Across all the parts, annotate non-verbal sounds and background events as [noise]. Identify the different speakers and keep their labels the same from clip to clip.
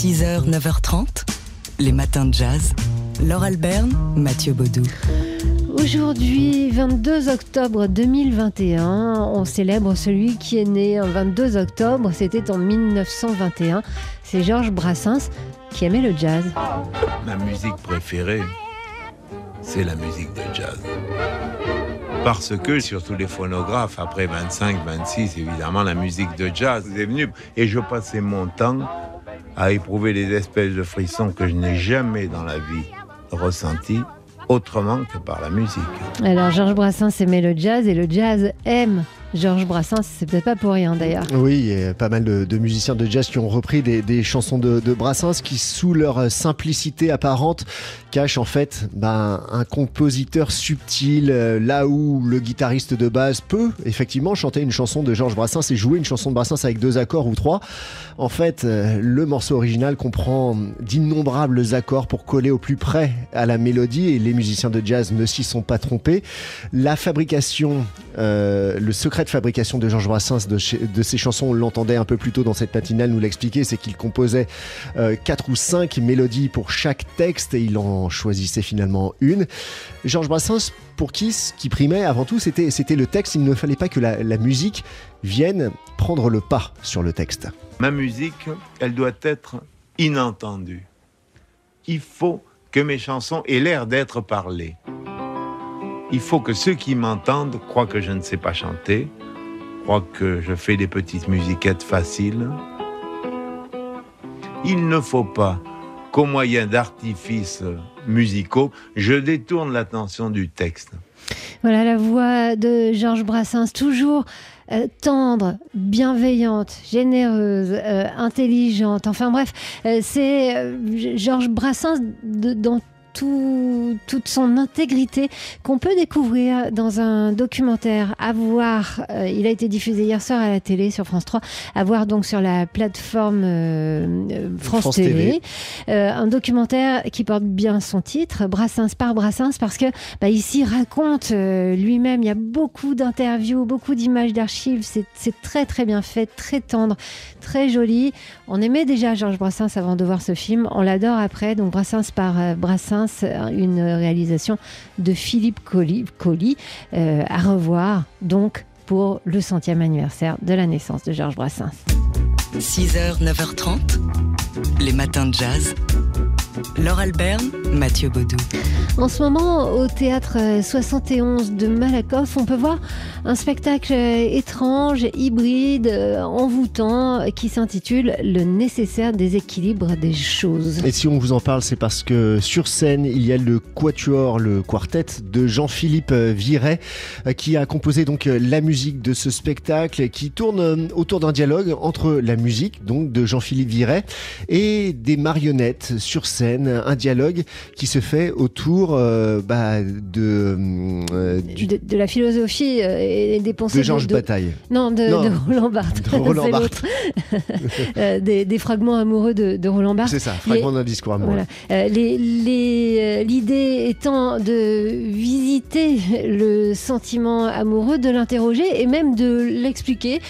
Speaker 1: 6h, 9h30, les matins de jazz. Laure Alberne, Mathieu Baudou.
Speaker 2: Aujourd'hui, 22 octobre 2021, on célèbre celui qui est né un 22 octobre, c'était en 1921. C'est Georges Brassens qui aimait le jazz.
Speaker 3: Ma musique préférée, c'est la musique de jazz. Parce que sur tous les phonographes, après 25, 26, évidemment, la musique de jazz est venue. Et je passais mon temps à éprouver des espèces de frissons que je n'ai jamais dans la vie ressentis autrement que par la musique.
Speaker 2: Alors Georges Brassens aimait le jazz et le jazz aime Georges Brassens, c'est peut-être pas pour rien d'ailleurs.
Speaker 4: Oui, il y a pas mal de, musiciens de jazz qui ont repris des, chansons de, Brassens qui, sous leur simplicité apparente, cachent en fait ben, un compositeur subtil, euh, là où le guitariste de base peut effectivement chanter une chanson de Georges Brassens et jouer une chanson de Brassens avec deux accords ou trois. En fait, euh, le morceau original comprend d'innombrables accords pour coller au plus près à la mélodie et les musiciens de jazz ne s'y sont pas trompés. La fabrication, euh, le secret de fabrication de Georges Brassens de, ses chansons, on l'entendait un peu plus tôt dans cette matinale nous l'expliquer, c'est qu'il composait euh, quatre ou cinq mélodies pour chaque texte et il en choisissait finalement une. Georges Brassens, pour qui ce qui primait avant tout, c'était, c'était le texte. Il ne fallait pas que la musique vienne prendre le pas sur le texte.
Speaker 3: Ma musique, elle doit être inentendue. Il faut que mes chansons aient l'air d'être parlées. Il faut que ceux qui m'entendent croient que je ne sais pas chanter, croient que je fais des petites musiquettes faciles. Il ne faut pas qu'au moyen d'artifices musicaux, je détourne l'attention du texte.
Speaker 2: Voilà la voix de Georges Brassens, toujours euh, tendre, bienveillante, généreuse, euh, intelligente. Enfin bref, euh, c'est Georges Brassens dans toute son intégrité qu'on peut découvrir dans un documentaire à voir. Euh, il a été diffusé hier soir à la télé sur France 3, à voir donc sur la plateforme euh, euh, France, TV. un documentaire qui porte bien son titre, Brassens par Brassens, parce que bah, ici raconte lui-même. Il y a beaucoup d'interviews, beaucoup d'images d'archives. C'est très très bien fait, très tendre, très joli. On aimait déjà Georges Brassens avant de voir ce film. On l'adore après. Donc Brassens par Brassens une réalisation de Philippe Colli, euh, à revoir donc pour le centième anniversaire de la naissance de Georges Brassens.
Speaker 1: 6h, 9h30, les matins de jazz. Laure Alberne, Mathieu Baudou.
Speaker 2: En ce moment, au théâtre 71 de Malakoff, on peut voir un spectacle étrange, hybride, envoûtant, qui s'intitule Le nécessaire déséquilibre des choses.
Speaker 4: Et si on vous en parle, c'est parce que sur scène, il y a le quatuor, le quartet de Jean-Philippe Viret, qui a composé donc la musique de ce spectacle, qui tourne autour d'un dialogue entre la musique, donc de Jean-Philippe Viret, et des marionnettes sur scène un dialogue qui se fait autour euh, bah, de,
Speaker 2: euh, de, la philosophie euh, et des pensées
Speaker 4: de Georges Bataille.
Speaker 2: Non, de, Roland Barthes.
Speaker 4: Roland [laughs] Barthes. [laughs]
Speaker 2: des, fragments amoureux de, Roland Barthes.
Speaker 4: C'est ça, fragments d'un discours amoureux.
Speaker 2: L'idée étant de visiter le sentiment amoureux, de l'interroger et même de l'expliquer,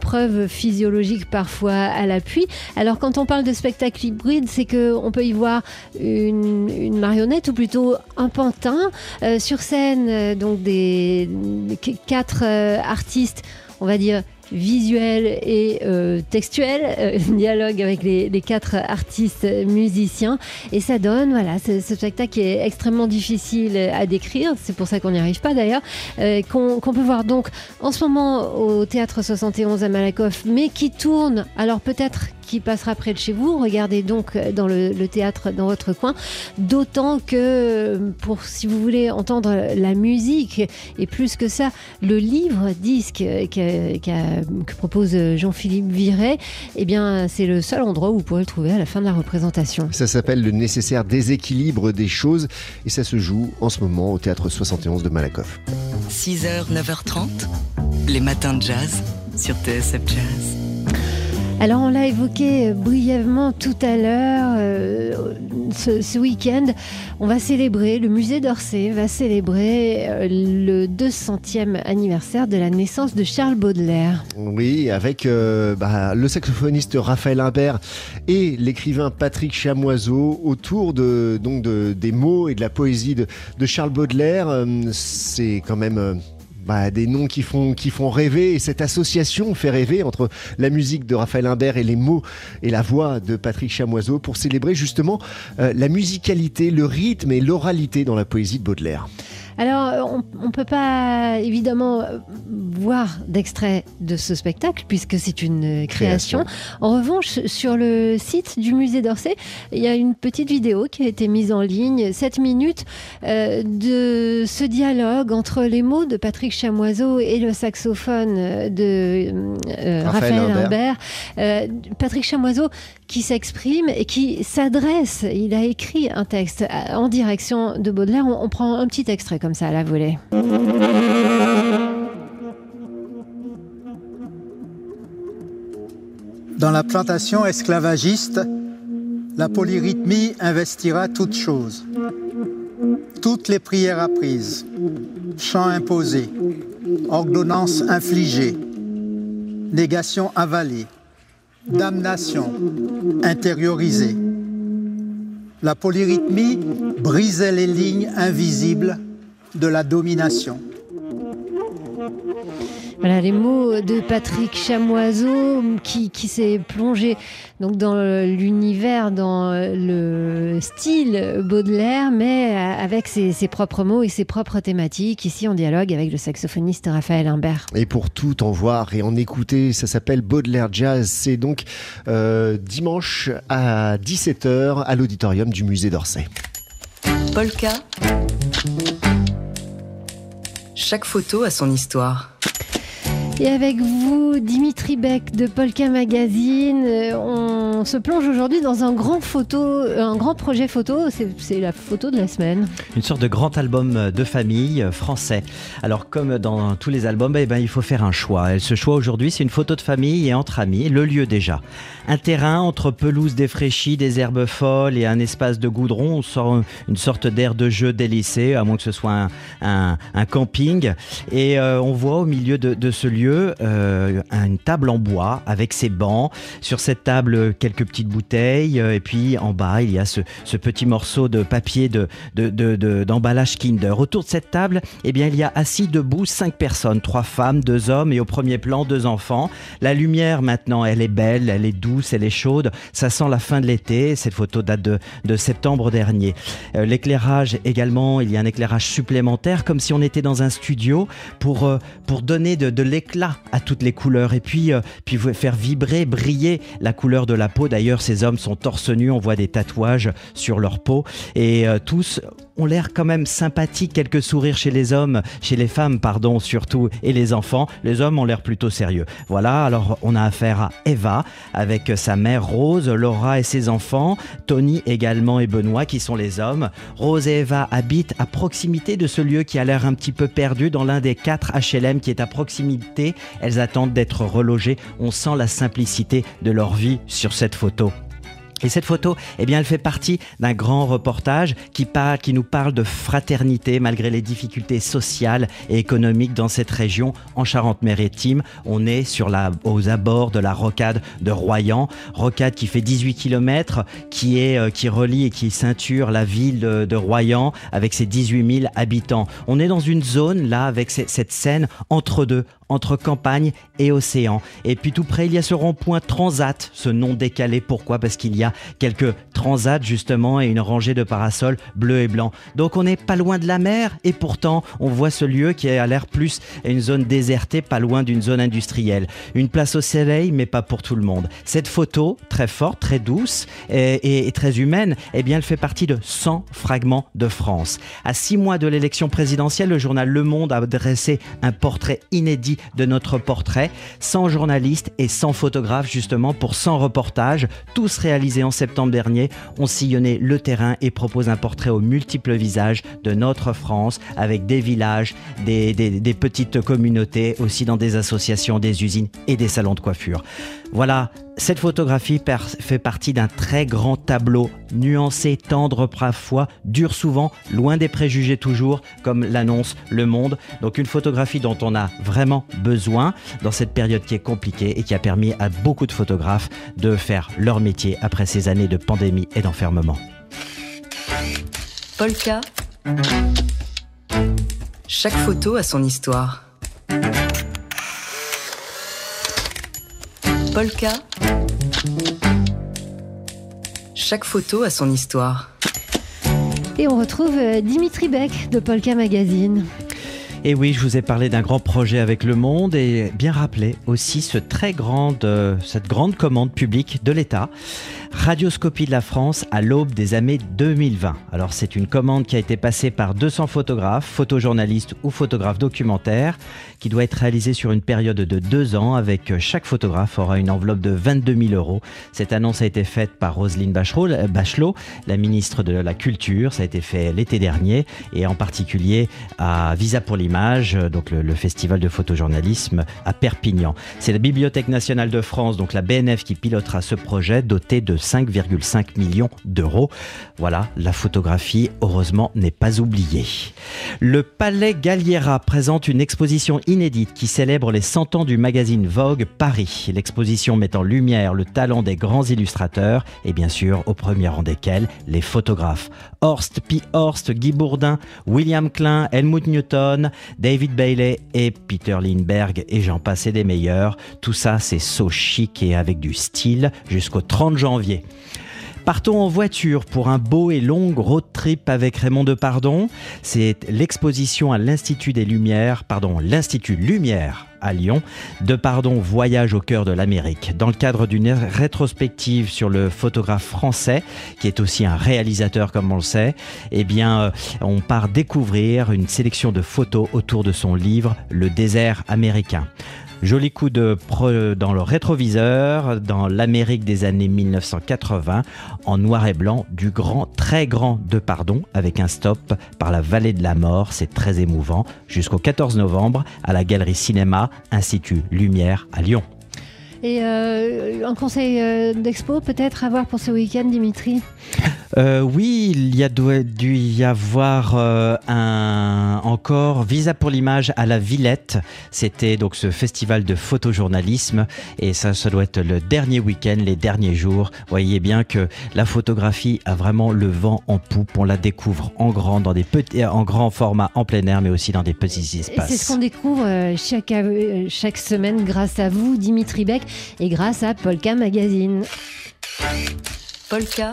Speaker 2: preuve physiologique parfois à l'appui. Alors quand on parle de spectacle hybride, c'est qu'on peut y voir une, marionnette ou plutôt un pantin. Euh, sur scène, euh, donc des, quatre euh, artistes, on va dire visuel et euh, textuel, [laughs] dialogue avec les, quatre artistes musiciens. Et ça donne, voilà, ce, spectacle qui est extrêmement difficile à décrire, c'est pour ça qu'on n'y arrive pas d'ailleurs, qu'on peut voir donc en ce moment au Théâtre 71 à Malakoff, mais qui tourne, alors peut-être qui passera près de chez vous. Regardez donc euh, dans le, théâtre dans votre coin. D'autant que euh, pour si vous voulez entendre la musique et plus que ça, le livre disque que propose Jean-Philippe Viret, eh bien c'est le seul endroit où vous pourrez le trouver à la fin de la représentation.
Speaker 4: Ça s'appelle le nécessaire déséquilibre des choses et ça se joue en ce moment au théâtre 71 de Malakoff.
Speaker 1: 6h, 9h30, les matins de jazz sur TSF Jazz.
Speaker 2: Alors on l'a évoqué brièvement tout à l'heure, euh, ce, week-end, on va célébrer, le musée d'Orsay va célébrer euh, le 200e anniversaire de la naissance de Charles Baudelaire.
Speaker 4: Oui, avec euh, bah, le saxophoniste Raphaël Imbert et l'écrivain Patrick Chamoiseau autour de, des mots et de la poésie de Charles Baudelaire. C'est quand même bah, des noms qui font, qui font rêver. Et cette association fait rêver entre la musique de Raphaël Imbert et les mots et la voix de Patrick Chamoiseau pour célébrer justement euh, la musicalité, le rythme et l'oralité dans la poésie de Baudelaire.
Speaker 2: Alors, on ne peut pas évidemment voir d'extrait de ce spectacle puisque c'est une création. En revanche, sur le site du musée d'Orsay, il y a une petite vidéo qui a été mise en ligne, 7 minutes euh, de ce dialogue entre les mots de Patrick Chamoiseau et le saxophone de euh, Raphaël, Raphaël euh, Patrick Chamoiseau qui s'exprime et qui s'adresse. Il a écrit un texte en direction de Baudelaire. On, on prend un petit extrait comme ça à la volée.
Speaker 5: Dans la plantation esclavagiste, la polyrythmie investira toutes choses. Toutes les prières apprises, chants imposés, ordonnances infligées, négations avalées, damnation intériorisée. La polyrythmie brisait les lignes invisibles de la domination.
Speaker 2: Voilà les mots de Patrick Chamoiseau qui, s'est plongé donc dans l'univers, dans le style Baudelaire, mais avec ses, propres mots et ses propres thématiques. Ici, en dialogue avec le saxophoniste Raphaël Imbert.
Speaker 4: Et pour tout en voir et en écouter, ça s'appelle Baudelaire Jazz. C'est donc euh, dimanche à 17h à l'auditorium du musée d'Orsay.
Speaker 1: Polka. Chaque photo a son histoire.
Speaker 2: Et avec vous, Dimitri Beck de Polka Magazine, euh, on se plonge aujourd'hui dans un grand photo, un grand projet photo. C'est la photo de la semaine.
Speaker 6: Une sorte de grand album de famille français. Alors comme dans tous les albums, eh ben, il faut faire un choix. Et ce choix aujourd'hui, c'est une photo de famille et entre amis. Le lieu déjà. Un terrain entre pelouse défraîchie, des herbes folles et un espace de goudron. On sort une sorte d'air de jeu délicé, à moins que ce soit un, camping. Et euh, on voit au milieu de ce lieu euh, une table en bois avec ses bancs. Sur cette table, quelques petites bouteilles. Euh, et puis en bas, il y a ce, petit morceau de papier de, d'emballage Kinder. Autour de cette table, eh bien, il y a assis debout cinq personnes, trois femmes, deux hommes et au premier plan, deux enfants. La lumière maintenant, elle est belle, elle est douce, elle est chaude. Ça sent la fin de l'été. Cette photo date de, septembre dernier. Euh, l'éclairage également, il y a un éclairage supplémentaire, comme si on était dans un studio pour, pour donner de, l'éclat à toutes les couleurs et puis, euh, puis faire vibrer, briller la couleur de la peau. D'ailleurs, ces hommes sont torse nu, on voit des tatouages sur leur peau et euh, tous ont l'air quand même sympathiques, quelques sourires chez les hommes, chez les femmes, pardon, surtout, et les enfants. Les hommes ont l'air plutôt sérieux. Voilà, alors on a affaire à Eva avec sa mère Rose, Laura et ses enfants, Tony également et Benoît qui sont les hommes. Rose et Eva habitent à proximité de ce lieu qui a l'air un petit peu perdu dans l'un des quatre HLM qui est à proximité elles attendent d'être relogées. On sent la simplicité de leur vie sur cette photo. Et cette photo, eh bien, elle fait partie d'un grand reportage qui, qui nous parle de fraternité malgré les difficultés sociales et économiques dans cette région en Charente-Maritime. On est sur la, aux abords de la rocade de Royan, rocade qui fait 18 km, qui est euh, qui relie et qui ceinture la ville de, Royan avec ses 18 000 habitants. On est dans une zone là avec cette scène entre deux, entre campagne et océan. Et puis tout près, il y a ce rond-point Transat, ce nom décalé. Pourquoi? Parce qu'il y a quelques transats justement et une rangée de parasols bleus et blancs. Donc on n'est pas loin de la mer et pourtant on voit ce lieu qui a l'air plus une zone désertée, pas loin d'une zone industrielle. Une place au soleil, mais pas pour tout le monde. Cette photo, très forte, très douce et, très humaine, eh bien elle fait partie de 100 fragments de France. À six mois de l'élection présidentielle, le journal Le Monde a dressé un portrait inédit de notre portrait, 100 journalistes et 100 photographes justement pour 100 reportages, tous réalisés en septembre dernier, ont sillonné le terrain et proposent un portrait aux multiples visages de notre France avec des villages, des petites communautés, aussi dans des associations, des usines et des salons de coiffure. Voilà Cette photographie fait partie d'un très grand tableau, nuancé, tendre parfois, dur souvent, loin des préjugés toujours, comme l'annonce Le Monde. Donc une photographie dont on a vraiment besoin dans cette période qui est compliquée et qui a permis à beaucoup de photographes de faire leur métier après ces années de pandémie et d'enfermement.
Speaker 1: Polka. Chaque photo a son histoire. Polka. Chaque photo a son histoire.
Speaker 2: Et on retrouve euh, Dimitri Beck de Polka Magazine.
Speaker 6: Et oui, je vous ai parlé d'un grand projet avec Le Monde et bien rappelé aussi euh, cette grande commande publique de l'État. Radioscopie de la France à l'aube des années 2020. Alors c'est une commande qui a été passée par 200 photographes, photojournalistes ou photographes documentaires, qui doit être réalisée sur une période de deux ans avec chaque photographe aura une enveloppe de 22 000 euros. Cette annonce a été faite par Roselyne Bachelot, la ministre de la Culture. Ça a été fait l'été dernier et en particulier à Visa pour l'image, donc le, le festival de photojournalisme à Perpignan. C'est la Bibliothèque nationale de France, donc la BNF, qui pilotera ce projet doté de 5,5 millions d'euros. Voilà, la photographie, heureusement, n'est pas oubliée. Le Palais Galliera présente une exposition inédite qui célèbre les 100 ans du magazine Vogue Paris. L'exposition met en lumière le talent des grands illustrateurs et bien sûr, au premier rang desquels, les photographes. Horst P. Horst, Guy Bourdin, William Klein, Helmut Newton, David Bailey et Peter Lindbergh et j'en passais des meilleurs. Tout ça, c'est so chic et avec du style jusqu'au 30 janvier Partons en voiture pour un beau et long road trip avec Raymond Depardon. C'est l'exposition à l'Institut des Lumières, pardon, l'Institut Lumière à Lyon. Depardon voyage au cœur de l'Amérique. Dans le cadre d'une rétrospective sur le photographe français, qui est aussi un réalisateur comme on le sait, eh bien, euh, on part découvrir une sélection de photos autour de son livre Le désert américain. Joli coup de dans le rétroviseur, dans l'Amérique des années 1980, en noir et blanc, du grand, très grand de pardon, avec un stop par la vallée de la mort. C'est très émouvant. Jusqu'au 14 novembre, à la Galerie Cinéma, Institut Lumière à Lyon.
Speaker 2: Et euh, un conseil euh, d'expo peut-être à voir pour ce week-end, Dimitri? [laughs]
Speaker 6: euh, oui, il y a dû y avoir euh, un encore Visa pour l'image à la Villette. C'était donc ce festival de photojournalisme et ça, ça doit être le dernier week-end, les derniers jours. Voyez bien que la photographie a vraiment le vent en poupe. On la découvre en grand, dans des petits, en grand format, en plein air, mais aussi dans des petits espaces.
Speaker 2: C'est ce qu'on découvre euh, chaque, chaque semaine grâce à vous, Dimitri Beck, et grâce à Polka Magazine.
Speaker 1: Polka